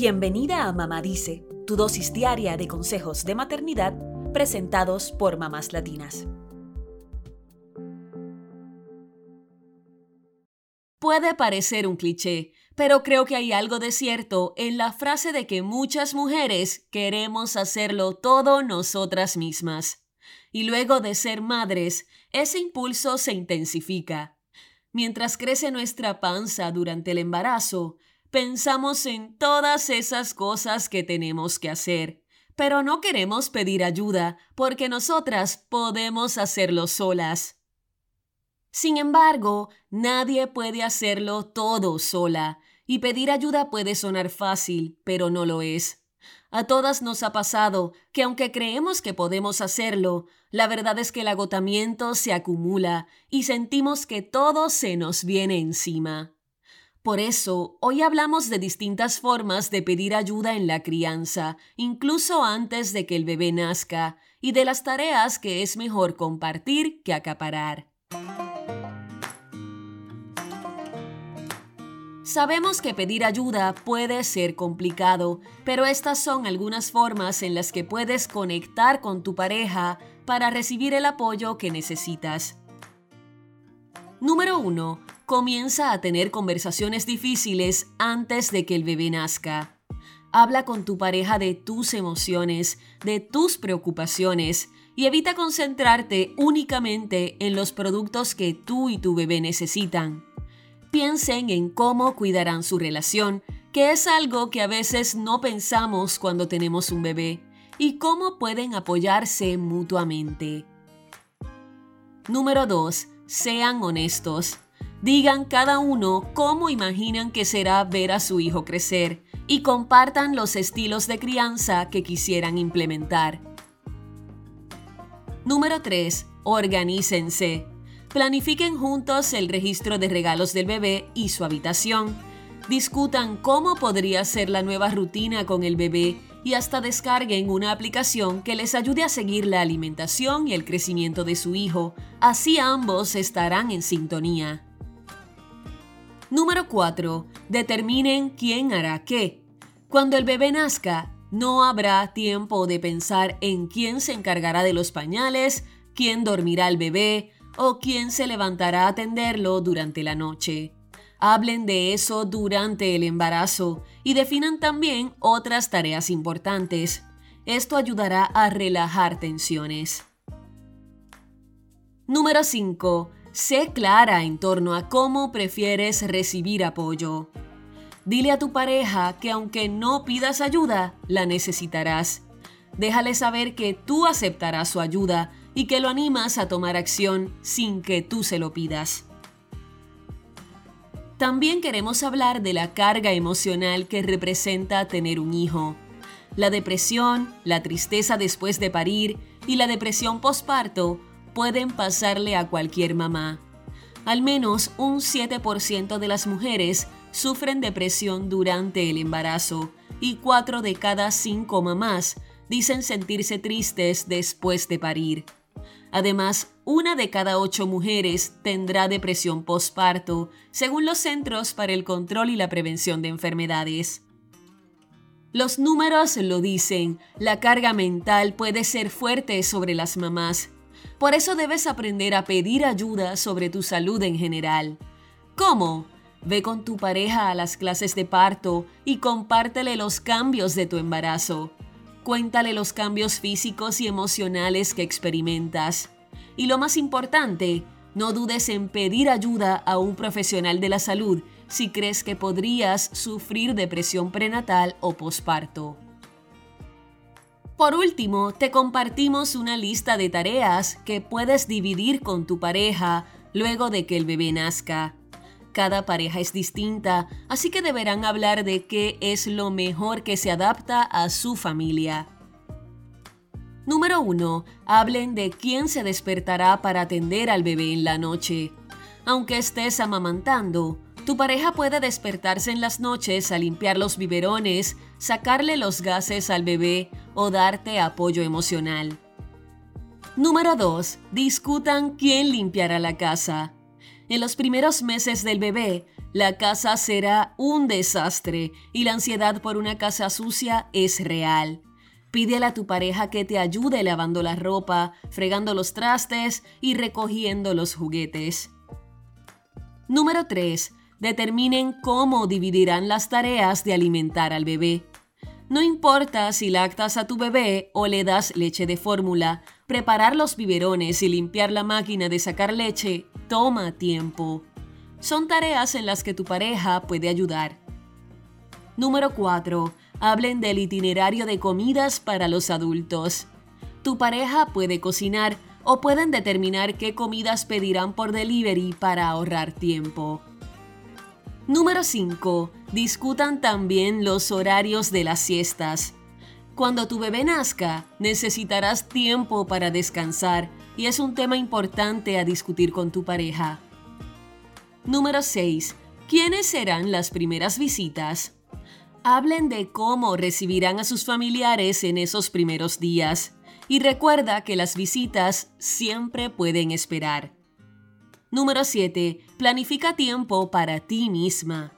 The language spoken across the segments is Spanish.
Bienvenida a Mamá Dice, tu dosis diaria de consejos de maternidad presentados por mamás latinas. Puede parecer un cliché, pero creo que hay algo de cierto en la frase de que muchas mujeres queremos hacerlo todo nosotras mismas. Y luego de ser madres, ese impulso se intensifica. Mientras crece nuestra panza durante el embarazo, pensamos en todas esas cosas que tenemos que hacer, pero no queremos pedir ayuda porque nosotras podemos hacerlo solas. Sin embargo, nadie puede hacerlo todo sola, y pedir ayuda puede sonar fácil, pero no lo es. A todas nos ha pasado que aunque creemos que podemos hacerlo, la verdad es que el agotamiento se acumula y sentimos que todo se nos viene encima. Por eso, hoy hablamos de distintas formas de pedir ayuda en la crianza, incluso antes de que el bebé nazca, y de las tareas que es mejor compartir que acaparar. Sabemos que pedir ayuda puede ser complicado, pero estas son algunas formas en las que puedes conectar con tu pareja para recibir el apoyo que necesitas. Número 1. Comienza a tener conversaciones difíciles antes de que el bebé nazca. Habla con tu pareja de tus emociones, de tus preocupaciones y evita concentrarte únicamente en los productos que tú y tu bebé necesitan piensen en cómo cuidarán su relación, que es algo que a veces no pensamos cuando tenemos un bebé, y cómo pueden apoyarse mutuamente. Número 2. Sean honestos. Digan cada uno cómo imaginan que será ver a su hijo crecer y compartan los estilos de crianza que quisieran implementar. Número 3. Organícense. Planifiquen juntos el registro de regalos del bebé y su habitación. Discutan cómo podría ser la nueva rutina con el bebé y hasta descarguen una aplicación que les ayude a seguir la alimentación y el crecimiento de su hijo. Así ambos estarán en sintonía. Número 4. Determinen quién hará qué. Cuando el bebé nazca, no habrá tiempo de pensar en quién se encargará de los pañales, quién dormirá al bebé, o quién se levantará a atenderlo durante la noche. Hablen de eso durante el embarazo y definan también otras tareas importantes. Esto ayudará a relajar tensiones. Número 5. Sé clara en torno a cómo prefieres recibir apoyo. Dile a tu pareja que aunque no pidas ayuda, la necesitarás. Déjale saber que tú aceptarás su ayuda y que lo animas a tomar acción sin que tú se lo pidas. También queremos hablar de la carga emocional que representa tener un hijo. La depresión, la tristeza después de parir y la depresión posparto pueden pasarle a cualquier mamá. Al menos un 7% de las mujeres sufren depresión durante el embarazo y 4 de cada 5 mamás dicen sentirse tristes después de parir. Además, una de cada ocho mujeres tendrá depresión postparto, según los Centros para el Control y la Prevención de Enfermedades. Los números lo dicen, la carga mental puede ser fuerte sobre las mamás. Por eso debes aprender a pedir ayuda sobre tu salud en general. ¿Cómo? Ve con tu pareja a las clases de parto y compártele los cambios de tu embarazo. Cuéntale los cambios físicos y emocionales que experimentas. Y lo más importante, no dudes en pedir ayuda a un profesional de la salud si crees que podrías sufrir depresión prenatal o posparto. Por último, te compartimos una lista de tareas que puedes dividir con tu pareja luego de que el bebé nazca. Cada pareja es distinta, así que deberán hablar de qué es lo mejor que se adapta a su familia. Número 1. Hablen de quién se despertará para atender al bebé en la noche. Aunque estés amamantando, tu pareja puede despertarse en las noches a limpiar los biberones, sacarle los gases al bebé o darte apoyo emocional. Número 2. Discutan quién limpiará la casa. En los primeros meses del bebé, la casa será un desastre y la ansiedad por una casa sucia es real. Pídele a tu pareja que te ayude lavando la ropa, fregando los trastes y recogiendo los juguetes. Número 3. Determinen cómo dividirán las tareas de alimentar al bebé. No importa si lactas a tu bebé o le das leche de fórmula, preparar los biberones y limpiar la máquina de sacar leche toma tiempo. Son tareas en las que tu pareja puede ayudar. Número 4 hablen del itinerario de comidas para los adultos. Tu pareja puede cocinar o pueden determinar qué comidas pedirán por delivery para ahorrar tiempo. Número 5. Discutan también los horarios de las siestas. Cuando tu bebé nazca, necesitarás tiempo para descansar y es un tema importante a discutir con tu pareja. Número 6. ¿Quiénes serán las primeras visitas? Hablen de cómo recibirán a sus familiares en esos primeros días y recuerda que las visitas siempre pueden esperar. Número 7. Planifica tiempo para ti misma.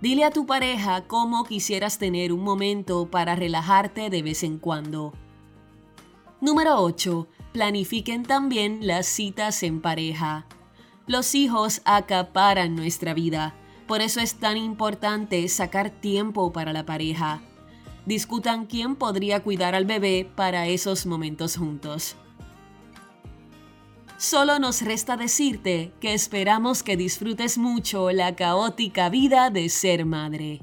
Dile a tu pareja cómo quisieras tener un momento para relajarte de vez en cuando. Número 8. Planifiquen también las citas en pareja. Los hijos acaparan nuestra vida por eso es tan importante sacar tiempo para la pareja. Discutan quién podría cuidar al bebé para esos momentos juntos. Solo nos resta decirte que esperamos que disfrutes mucho la caótica vida de ser madre.